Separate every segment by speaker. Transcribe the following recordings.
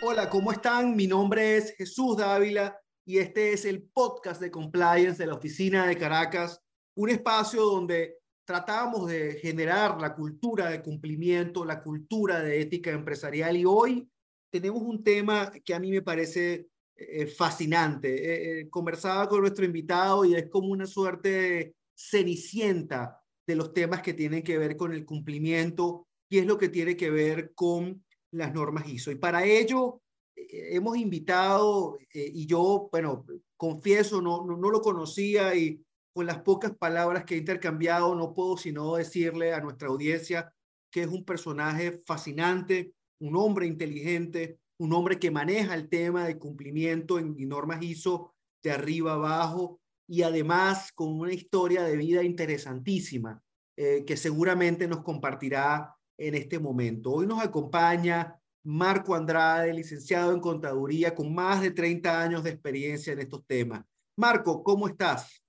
Speaker 1: Hola, ¿cómo están? Mi nombre es Jesús Dávila y este es el podcast de compliance de la oficina de Caracas, un espacio donde tratamos de generar la cultura de cumplimiento, la cultura de ética empresarial y hoy tenemos un tema que a mí me parece eh, fascinante. Eh, eh, conversaba con nuestro invitado y es como una suerte cenicienta de los temas que tienen que ver con el cumplimiento y es lo que tiene que ver con las normas ISO. Y para ello hemos invitado, y yo, bueno, confieso, no, no, no lo conocía y con las pocas palabras que he intercambiado, no puedo sino decirle a nuestra audiencia que es un personaje fascinante, un hombre inteligente, un hombre que maneja el tema de cumplimiento en normas ISO de arriba abajo y además con una historia de vida interesantísima eh, que seguramente nos compartirá en este momento. Hoy nos acompaña Marco Andrade, licenciado en contaduría con más de 30 años de experiencia en estos temas. Marco, ¿cómo estás?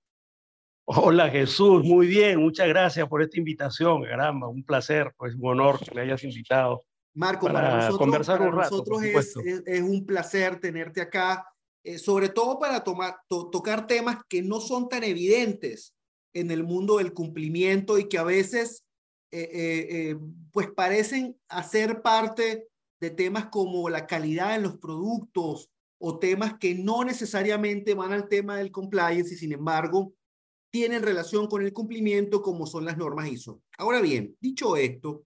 Speaker 2: Hola Jesús, muy bien, muchas gracias por esta invitación, caramba, un placer, pues un honor que me hayas invitado.
Speaker 1: Marco, para, nosotros, conversar un rato, nosotros es, es, un placer tenerte acá, eh, sobre todo para tomar, tocar temas que no son tan evidentes en el mundo del cumplimiento y que a veces eh, eh, pues parecen hacer parte de temas como la calidad en los productos o temas que no necesariamente van al tema del compliance y sin embargo tienen relación con el cumplimiento como son las normas ISO. Ahora bien, dicho esto,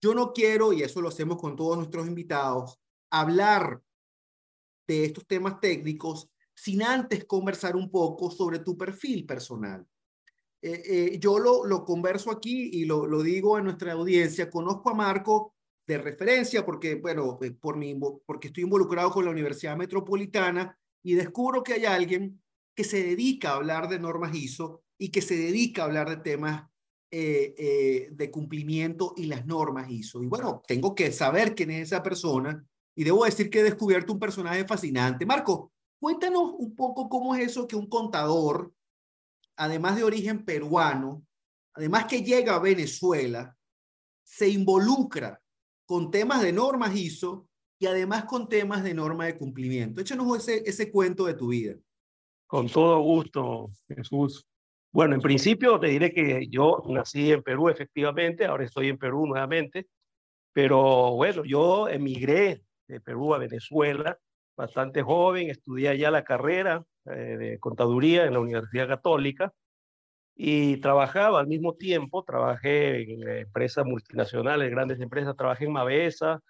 Speaker 1: yo no quiero, y eso lo hacemos con todos nuestros invitados, hablar de estos temas técnicos sin antes conversar un poco sobre tu perfil personal. Eh, eh, yo lo, lo converso aquí y lo, lo digo a nuestra audiencia. Conozco a Marco de referencia porque, bueno, eh, por mi, porque estoy involucrado con la Universidad Metropolitana y descubro que hay alguien que se dedica a hablar de normas ISO y que se dedica a hablar de temas eh, eh, de cumplimiento y las normas ISO. Y bueno, tengo que saber quién es esa persona y debo decir que he descubierto un personaje fascinante. Marco, cuéntanos un poco cómo es eso que un contador, además de origen peruano, además que llega a Venezuela, se involucra con temas de normas ISO y además con temas de norma de cumplimiento. Échanos ese, ese cuento de tu vida.
Speaker 2: Con todo gusto, Jesús. Bueno, en principio te diré que yo nací en Perú, efectivamente, ahora estoy en Perú nuevamente, pero bueno, yo emigré de Perú a Venezuela bastante joven, estudié allá la carrera eh, de contaduría en la Universidad Católica y trabajaba al mismo tiempo, trabajé en empresas multinacionales, grandes empresas, trabajé en Mavesa,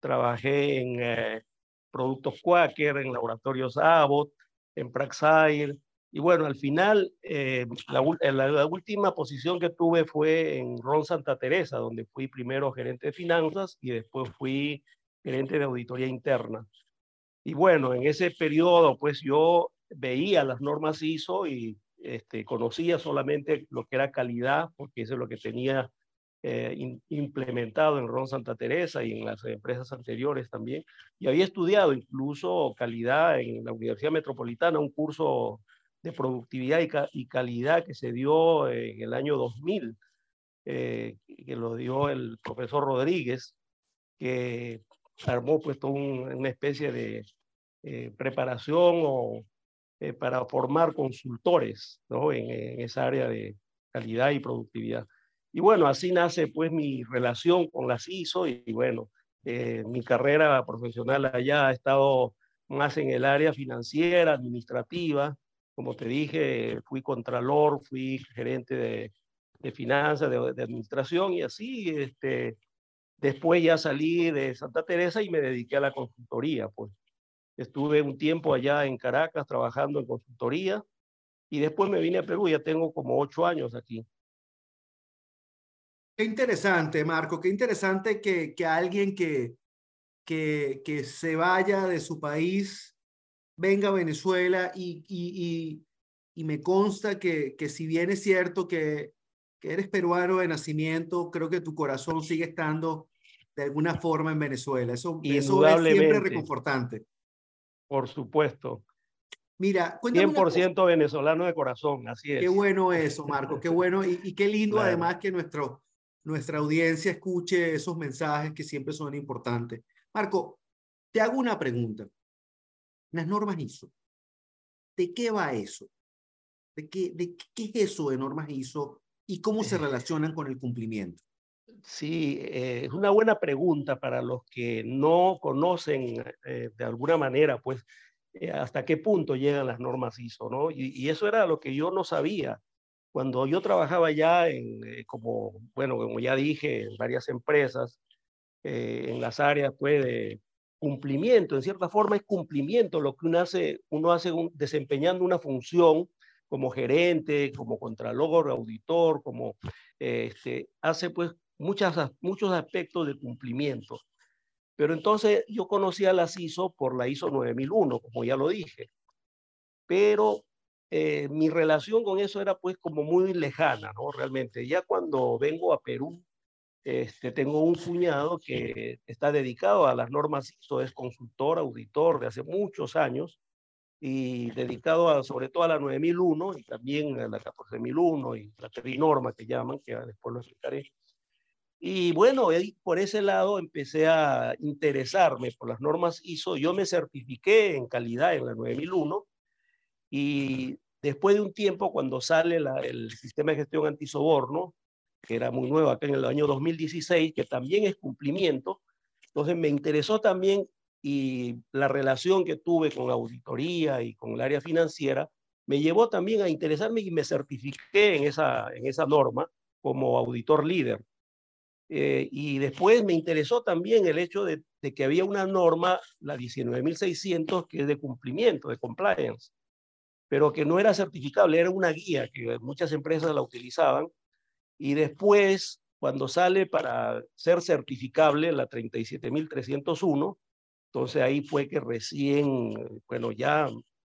Speaker 2: trabajé en eh, productos Quaker, en laboratorios Abbott, en Praxair. Y bueno, al final, eh, la, última posición que tuve fue en Ron Santa Teresa, donde fui primero gerente de finanzas y después fui gerente de auditoría interna. Y bueno, en ese periodo, pues yo veía las normas ISO y este, conocía solamente lo que era calidad, porque eso es lo que tenía eh, implementado en Ron Santa Teresa y en las empresas anteriores también. Y había estudiado incluso calidad en la Universidad Metropolitana, un curso de productividad y, calidad que se dio en el año 2000, eh, que lo dio el profesor Rodríguez, que armó pues toda una especie de eh, preparación o, para formar consultores ¿no? en, en esa área de calidad y productividad. Y bueno, así nace pues mi relación con las ISO y, bueno, eh, mi carrera profesional allá ha estado más en el área financiera, administrativa. Como te dije, fui contralor, fui gerente de, de finanzas, de, de, administración y así, este, después ya salí de Santa Teresa y me dediqué a la consultoría. Pues estuve un tiempo allá en Caracas trabajando en consultoría y después me vine a Perú, ya tengo como ocho años aquí.
Speaker 1: Qué interesante, Marco, qué interesante que, que alguien que, que, que se vaya de su país venga a Venezuela y, y, y, me consta que, que si bien es cierto que, que eres peruano de nacimiento, creo que tu corazón sigue estando de alguna forma en Venezuela. Eso, eso es siempre reconfortante.
Speaker 2: Por supuesto.
Speaker 1: Mira,
Speaker 2: 100% venezolano de corazón, así es.
Speaker 1: Qué bueno eso, Marco, qué bueno y, y qué lindo además que nuestro, nuestra audiencia escuche esos mensajes que siempre son importantes. Marco, te hago una pregunta. Las normas ISO, ¿de qué va eso? ¿De qué, de qué es eso de normas ISO y cómo se relacionan con el cumplimiento?
Speaker 2: Sí, eh, es una buena pregunta para los que no conocen eh, de alguna manera, pues, eh, hasta qué punto llegan las normas ISO, ¿no? Y, y, eso era lo que yo no sabía. Cuando yo trabajaba ya en, como, bueno, como ya dije, en varias empresas, en las áreas, pues, de cumplimiento, en cierta forma es cumplimiento lo que uno hace, uno hace desempeñando una función como gerente, como contralor, auditor, como este, hace pues muchas, muchos aspectos de cumplimiento. Pero entonces yo conocía la ISO por la ISO 9001, como ya lo dije. Pero eh, mi relación con eso era pues como muy lejana, ¿no? Realmente, ya cuando vengo a Perú, este, tengo un cuñado que está dedicado a las normas ISO, es consultor, auditor de hace muchos años y dedicado a, sobre todo a la 9001 y también a la 14001 y la Trinorma que llaman, que después lo explicaré. Y bueno, por ese lado empecé a interesarme por las normas ISO. Yo me certifiqué en calidad en la 9001 y después de un tiempo, cuando sale el sistema de gestión antisoborno, que era muy nuevo acá en el año 2016, que también es cumplimiento, entonces me interesó también y la relación que tuve con la auditoría y con el área financiera me llevó también a interesarme y me certifiqué en esa, en esa norma como auditor líder. Eh, y después me interesó también el hecho de, que había una norma, la 19.600, que es de cumplimiento, de compliance, pero que no era certificable, era una guía que muchas empresas la utilizaban. Y después, cuando sale para ser certificable la 37.301, entonces ahí fue que recién, bueno, ya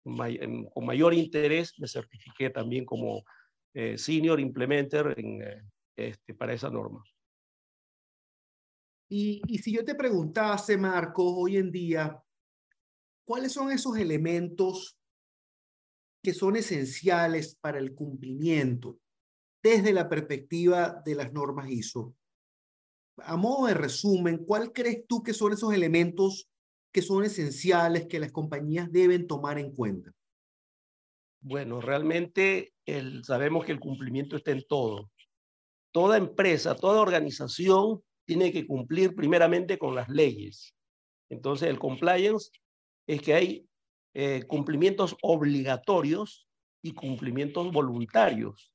Speaker 2: con mayor interés me certifiqué también como eh, senior implementer en, eh, este, para esa norma.
Speaker 1: Y, si yo te preguntase, Marco, hoy en día, ¿cuáles son esos elementos que son esenciales para el cumplimiento desde la perspectiva de las normas ISO? A modo de resumen, ¿cuál crees tú que son esos elementos que son esenciales que las compañías deben tomar en cuenta?
Speaker 2: Bueno, realmente el, sabemos que el cumplimiento está en todo. Toda empresa, toda organización tiene que cumplir primeramente con las leyes. Entonces, el compliance es que hay eh, cumplimientos obligatorios y cumplimientos voluntarios.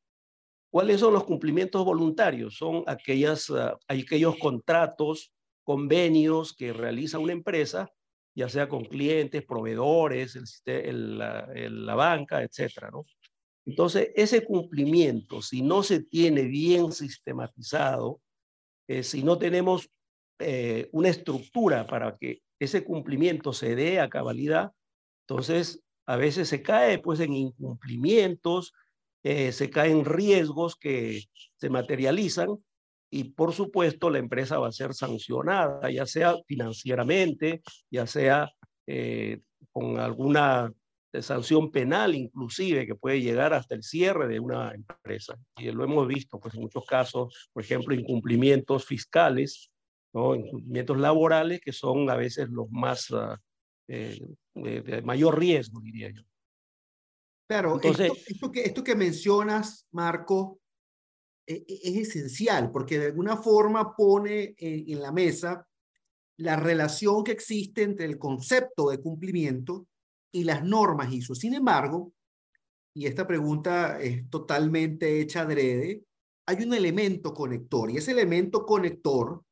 Speaker 2: ¿Cuáles son los cumplimientos voluntarios? Son aquellas, ah, aquellos contratos, convenios que realiza una empresa, ya sea con clientes, proveedores, el, la, banca, etcétera, ¿no? Entonces, ese cumplimiento, si no se tiene bien sistematizado, eh, si no tenemos eh, una estructura para que ese cumplimiento se dé a cabalidad, entonces a veces se cae pues en incumplimientos, eh, se caen riesgos que se materializan y por supuesto la empresa va a ser sancionada, ya sea financieramente, ya sea con alguna sanción penal inclusive que puede llegar hasta el cierre de una empresa. Y lo hemos visto pues, en muchos casos, por ejemplo, incumplimientos fiscales, ¿no? incumplimientos laborales que son a veces los más uh, eh, de, mayor riesgo, diría yo.
Speaker 1: Claro, Entonces, esto, que, esto que mencionas, Marco, e, e, es, esencial porque de alguna forma pone en, en la mesa la relación que existe entre el concepto de cumplimiento y las normas ISO. Sin embargo, y esta pregunta es totalmente hecha adrede, hay un elemento conector y ese elemento conector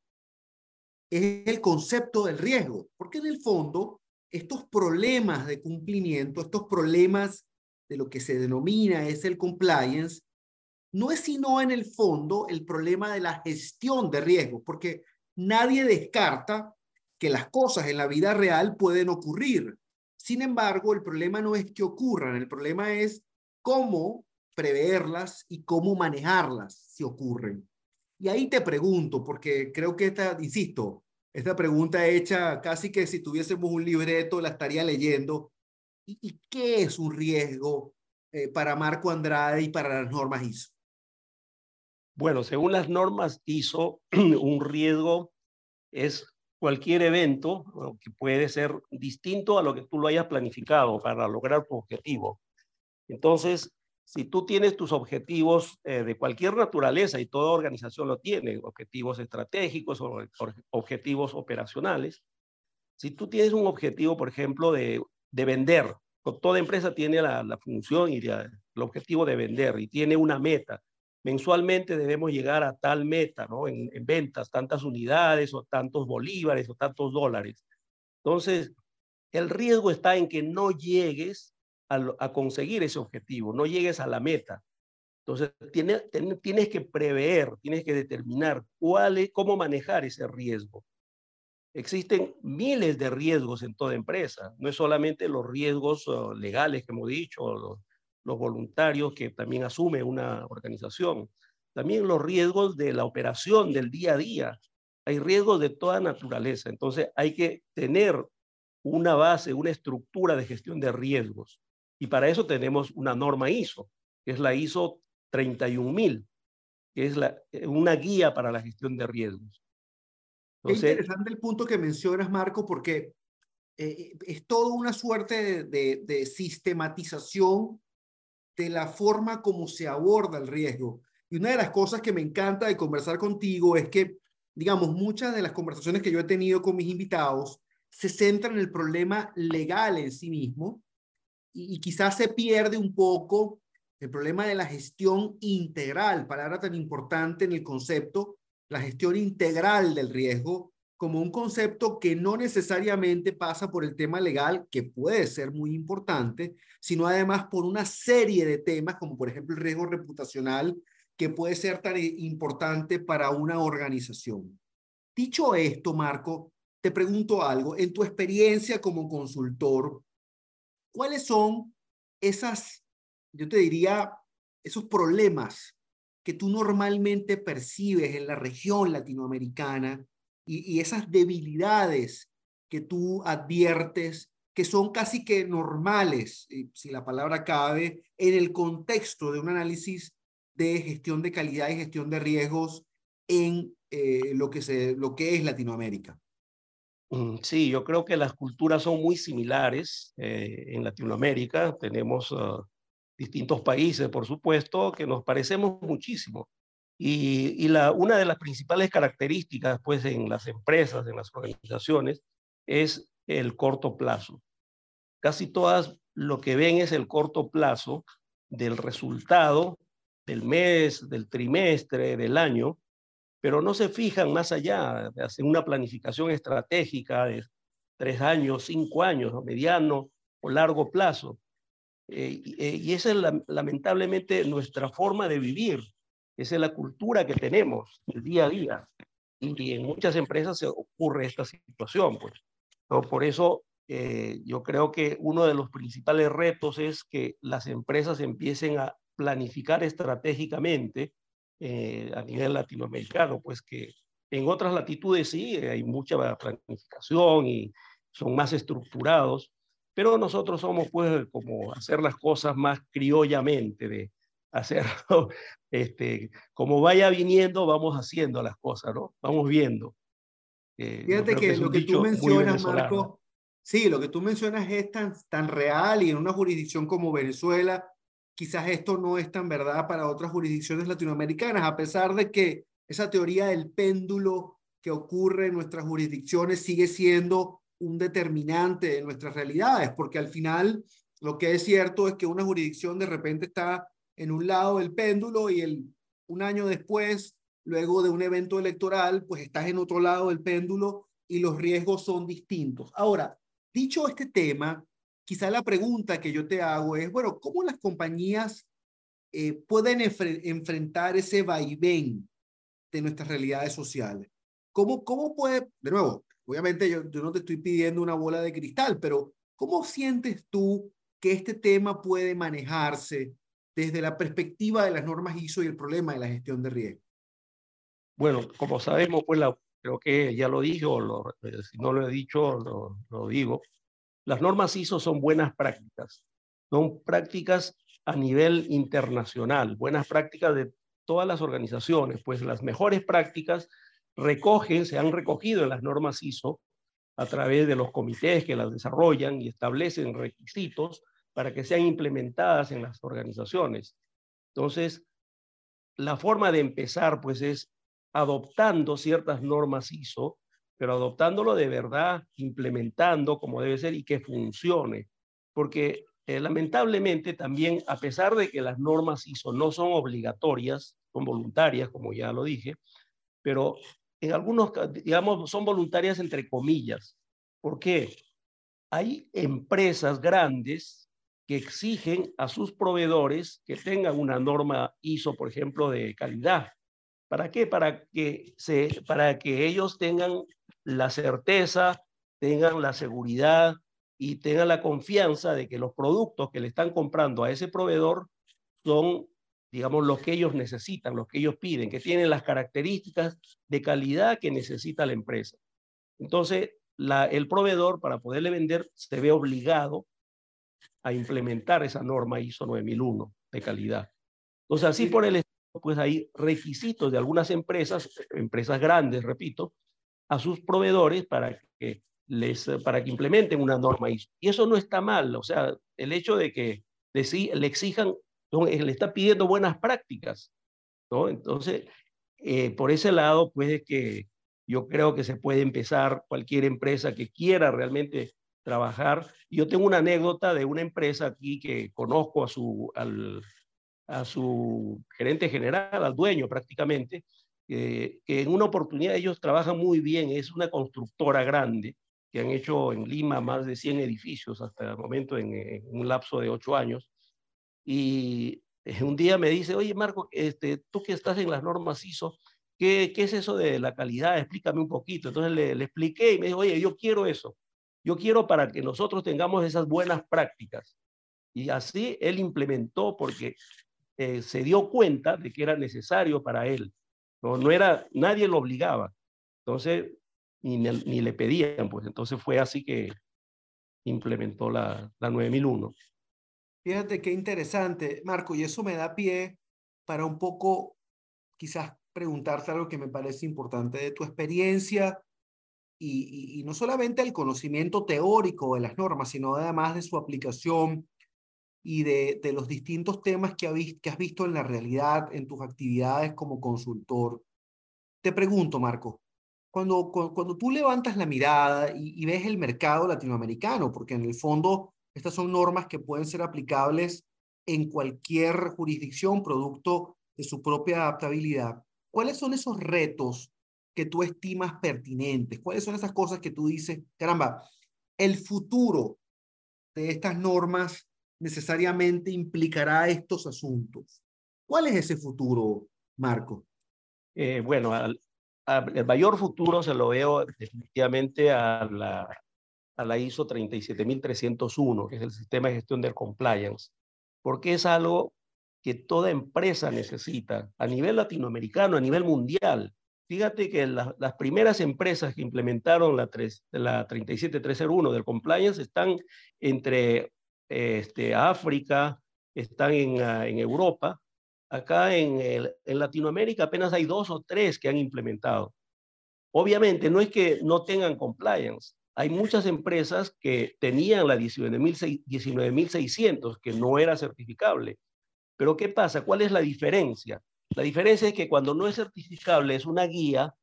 Speaker 1: es el concepto del riesgo, porque en el fondo estos problemas de cumplimiento, estos problemas de lo que se denomina es el compliance, no es sino en el fondo el problema de la gestión de riesgo, porque nadie descarta que las cosas en la vida real pueden ocurrir. Sin embargo, el problema no es que ocurran, el problema es cómo preverlas y cómo manejarlas si ocurren. Y ahí te pregunto, porque creo que esta, insisto, esta pregunta hecha casi que si tuviésemos un libreto la estaría leyendo. ¿Y, qué es un riesgo eh, para Marco Andrade y para las normas ISO?
Speaker 2: Bueno, según las normas ISO, un riesgo es cualquier evento que puede ser distinto a lo que tú lo hayas planificado para lograr tu objetivo. Entonces, si tú tienes tus objetivos eh, de cualquier naturaleza, y toda organización lo tiene, objetivos estratégicos o objetivos operacionales, si tú tienes un objetivo, por ejemplo, de, de vender, toda empresa tiene la, la función y el objetivo de vender y tiene una meta. Mensualmente debemos llegar a tal meta, ¿no? En, en ventas, tantas unidades o tantos bolívares o tantos dólares. Entonces, el riesgo está en que no llegues a, conseguir ese objetivo, no llegues a la meta. Entonces, tienes, que prever, tienes que determinar cuál es, cómo manejar ese riesgo. Existen miles de riesgos en toda empresa, no es solamente los riesgos uh, legales que hemos dicho, los, los voluntarios que también asume una organización, también los riesgos de la operación del día a día. Hay riesgos de toda naturaleza, entonces hay que tener una base, una estructura de gestión de riesgos. Y para eso tenemos una norma ISO, que es la ISO 31000, que es la, una guía para la gestión de riesgos.
Speaker 1: Entonces, es interesante el punto que mencionas, Marco, porque eh, es toda una suerte de, de, sistematización de la forma como se aborda el riesgo. Y una de las cosas que me encanta de conversar contigo es que, digamos, muchas de las conversaciones que yo he tenido con mis invitados se centran en el problema legal en sí mismo y, quizás se pierde un poco el problema de la gestión integral, palabra tan importante en el concepto, la gestión integral del riesgo, como un concepto que no necesariamente pasa por el tema legal, que puede ser muy importante, sino además por una serie de temas, como por ejemplo el riesgo reputacional, que puede ser tan importante para una organización. Dicho esto, Marco, te pregunto algo. En tu experiencia como consultor, ¿Cuáles son esas, yo te diría, esos problemas que tú normalmente percibes en la región latinoamericana y, esas debilidades que tú adviertes que son casi que normales, si la palabra cabe, en el contexto de un análisis de gestión de calidad y gestión de riesgos en eh, lo, que se, lo que es Latinoamérica?
Speaker 2: Mm, sí, yo creo que las culturas son muy similares eh, en Latinoamérica. Tenemos ah, distintos países, por supuesto, que nos parecemos muchísimo. Y, la, una de las principales características, pues, en las empresas, en las organizaciones, es el corto plazo. Casi todas lo que ven es el corto plazo del resultado del mes, del trimestre, del año, pero no se fijan más allá, de hacer una planificación estratégica de tres años, cinco años, mediano o largo plazo. Eh, eh, y esa es lamentablemente nuestra forma de vivir, esa es la cultura que tenemos el día a día. Y, en muchas empresas se ocurre esta situación. Pues. Por eso eh, yo creo que uno de los principales retos es que las empresas empiecen a planificar estratégicamente eh, a nivel latinoamericano, pues que en otras latitudes sí hay mucha planificación y son más estructurados, pero nosotros somos pues como hacer las cosas más criollamente, de hacerlo, este, como vaya viniendo, vamos haciendo las cosas, ¿no? Vamos viendo.
Speaker 1: Eh, Fíjate que, lo que tú mencionas, Marco, sí, lo que tú mencionas es tan, tan real y en una jurisdicción como Venezuela, quizás esto no es tan verdad para otras jurisdicciones latinoamericanas, a pesar de que esa teoría del péndulo que ocurre en nuestras jurisdicciones sigue siendo un determinante de nuestras realidades, porque al final lo que es cierto es que una jurisdicción de repente está en un lado del péndulo y el, un año después, luego de un evento electoral, pues estás en otro lado del péndulo y los riesgos son distintos. Ahora, dicho este tema, quizá la pregunta que yo te hago es, bueno, ¿cómo las compañías eh, pueden enfrentar ese vaivén de nuestras realidades sociales? ¿Cómo, cómo puede, de nuevo, obviamente yo, yo no te estoy pidiendo una bola de cristal, pero ¿cómo sientes tú que este tema puede manejarse desde la perspectiva de las normas ISO y el problema de la gestión de riesgo?
Speaker 2: Bueno, como sabemos, pues la, creo que ya lo dije, o lo, eh, si no lo he dicho, lo, lo digo, las normas ISO son buenas prácticas, son prácticas a nivel internacional, buenas prácticas de todas las organizaciones, pues las mejores prácticas recogen, se han recogido en las normas ISO a través de los comités que las desarrollan y establecen requisitos para que sean implementadas en las organizaciones. Entonces, la forma de empezar, pues, es adoptando ciertas normas ISO, pero adoptándolo de verdad, implementando como debe ser y que funcione. Porque eh, lamentablemente también, a pesar de que las normas ISO no son obligatorias, son voluntarias, como ya lo dije, pero en algunos, digamos, son voluntarias entre comillas. ¿Por qué? Hay empresas grandes que exigen a sus proveedores que tengan una norma ISO, por ejemplo, de calidad. ¿Para qué? Para que, se, para que ellos tengan la certeza, tengan la seguridad y tengan la confianza de que los productos que le están comprando a ese proveedor son digamos, lo que ellos necesitan, lo que ellos piden, que tienen las características de calidad que necesita la empresa. Entonces, el proveedor, para poderle vender, se ve obligado a implementar esa norma ISO 9001 de calidad. Entonces, así por el pues hay requisitos de algunas empresas, empresas grandes, repito, a sus proveedores para que les para que implementen una norma ISO. Y eso no está mal, o sea, el hecho de que le exijan le está pidiendo buenas prácticas. ¿no? Entonces, eh, por ese lado, pues que yo creo que se puede empezar cualquier empresa que quiera realmente trabajar. Yo tengo una anécdota de una empresa aquí que conozco a su, al, a su gerente general, al dueño prácticamente, que en una oportunidad ellos trabajan muy bien, es una constructora grande que han hecho en Lima más de 100 edificios hasta el momento en, en un lapso de ocho años. Y un día me dice, oye Marco, este, tú que estás en las normas ISO, ¿qué, qué es eso de la calidad? Explícame un poquito. Entonces le, le expliqué y me dijo, oye, yo quiero eso. Yo quiero para que nosotros tengamos esas buenas prácticas. Y así él implementó porque eh, se dio cuenta de que era necesario para él. No, no era, nadie lo obligaba. Entonces, ni, ni le pedían, pues entonces fue así que implementó la, la 9001.
Speaker 1: Fíjate qué interesante, Marco, y eso me da pie para un poco quizás preguntarte algo que me parece importante de tu experiencia y, no solamente el conocimiento teórico de las normas, sino además de su aplicación y de, los distintos temas que, has visto en la realidad, en tus actividades como consultor. Te pregunto, Marco, cuando, cuando, tú levantas la mirada y, y ves el mercado latinoamericano, porque en el fondo estas son normas que pueden ser aplicables en cualquier jurisdicción, producto de su propia adaptabilidad. ¿Cuáles son esos retos que tú estimas pertinentes? ¿Cuáles son esas cosas que tú dices, caramba, el futuro de estas normas necesariamente implicará estos asuntos? ¿Cuál es ese futuro, Marco?
Speaker 2: Eh, bueno, el mayor futuro se lo veo definitivamente a la a la ISO 37301, que es el sistema de gestión del compliance, porque es algo que toda empresa necesita a nivel latinoamericano, a nivel mundial. Fíjate que las primeras empresas que implementaron la, 3, la 37301 del compliance están entre este, África, están en, ah, en Europa. Acá en, en Latinoamérica apenas hay dos o tres que han implementado. Obviamente no es que no tengan compliance, hay muchas empresas que tenían la 19.600, que no era certificable. Pero ¿qué pasa? ¿Cuál es la diferencia? La diferencia es que cuando no es certificable, es una guía,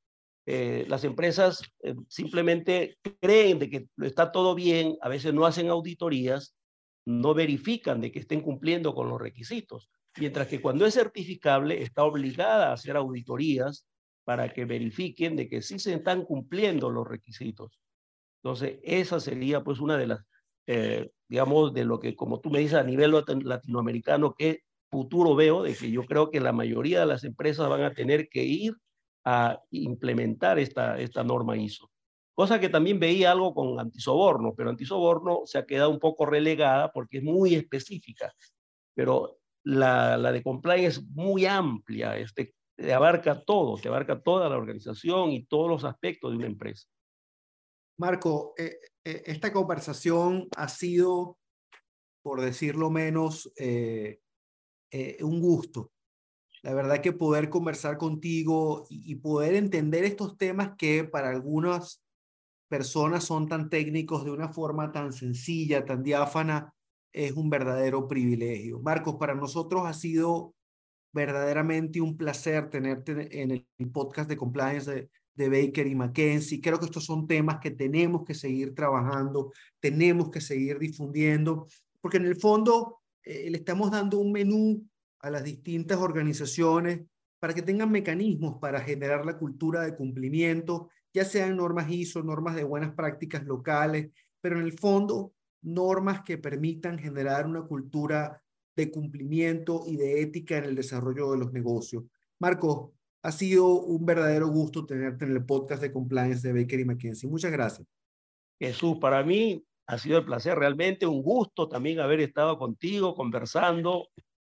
Speaker 2: eh, las empresas eh, simplemente creen de que está todo bien, a veces no hacen auditorías, no verifican de que estén cumpliendo con los requisitos. Mientras que cuando es certificable, está obligada a hacer auditorías para que verifiquen de que sí se están cumpliendo los requisitos. Entonces, esa sería pues una de las, eh, digamos, de lo que, como tú me dices, a nivel latinoamericano, qué futuro veo, de que yo creo que la mayoría de las empresas van a tener que ir a implementar esta, esta norma ISO. Cosa que también veía algo con antisoborno, pero antisoborno se ha quedado un poco relegada porque es muy específica. Pero la, la de compliance es muy amplia, este, te abarca todo, te abarca toda la organización y todos los aspectos de una empresa.
Speaker 1: Marco, eh, eh, esta conversación ha sido, por decirlo menos, eh, un gusto. La verdad que poder conversar contigo y, poder entender estos temas que para algunas personas son tan técnicos de una forma tan sencilla, tan diáfana, es un verdadero privilegio. Marcos, para nosotros ha sido verdaderamente un placer tenerte en el podcast de compliance de, de Baker y McKenzie. Creo que estos son temas que tenemos que seguir trabajando, tenemos que seguir difundiendo, porque en el fondo eh, le estamos dando un menú a las distintas organizaciones para que tengan mecanismos para generar la cultura de cumplimiento, ya sean normas ISO, normas de buenas prácticas locales, pero en el fondo normas que permitan generar una cultura de cumplimiento y de ética en el desarrollo de los negocios. Marco, ha sido un verdadero gusto tenerte en el podcast de compliance de Baker y McKenzie. Muchas gracias.
Speaker 2: Jesús, para mí ha sido el placer, realmente un gusto también haber estado contigo conversando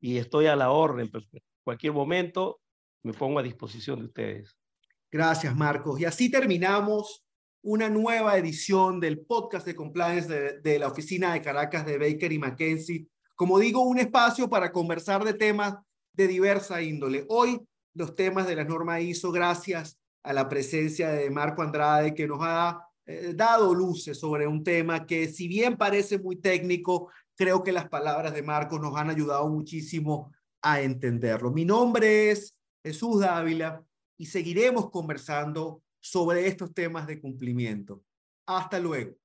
Speaker 2: y estoy a la orden. Pues, cualquier momento me pongo a disposición de ustedes.
Speaker 1: Gracias, Marcos. Y así terminamos una nueva edición del podcast de compliance de, de la oficina de Caracas de Baker y McKenzie. Como digo, un espacio para conversar de temas de diversa índole. Hoy los temas de la norma ISO gracias a la presencia de Marco Andrade que nos ha eh, dado luces sobre un tema que si bien parece muy técnico, creo que las palabras de Marco nos han ayudado muchísimo a entenderlo. Mi nombre es Jesús Dávila y seguiremos conversando sobre estos temas de cumplimiento. Hasta luego.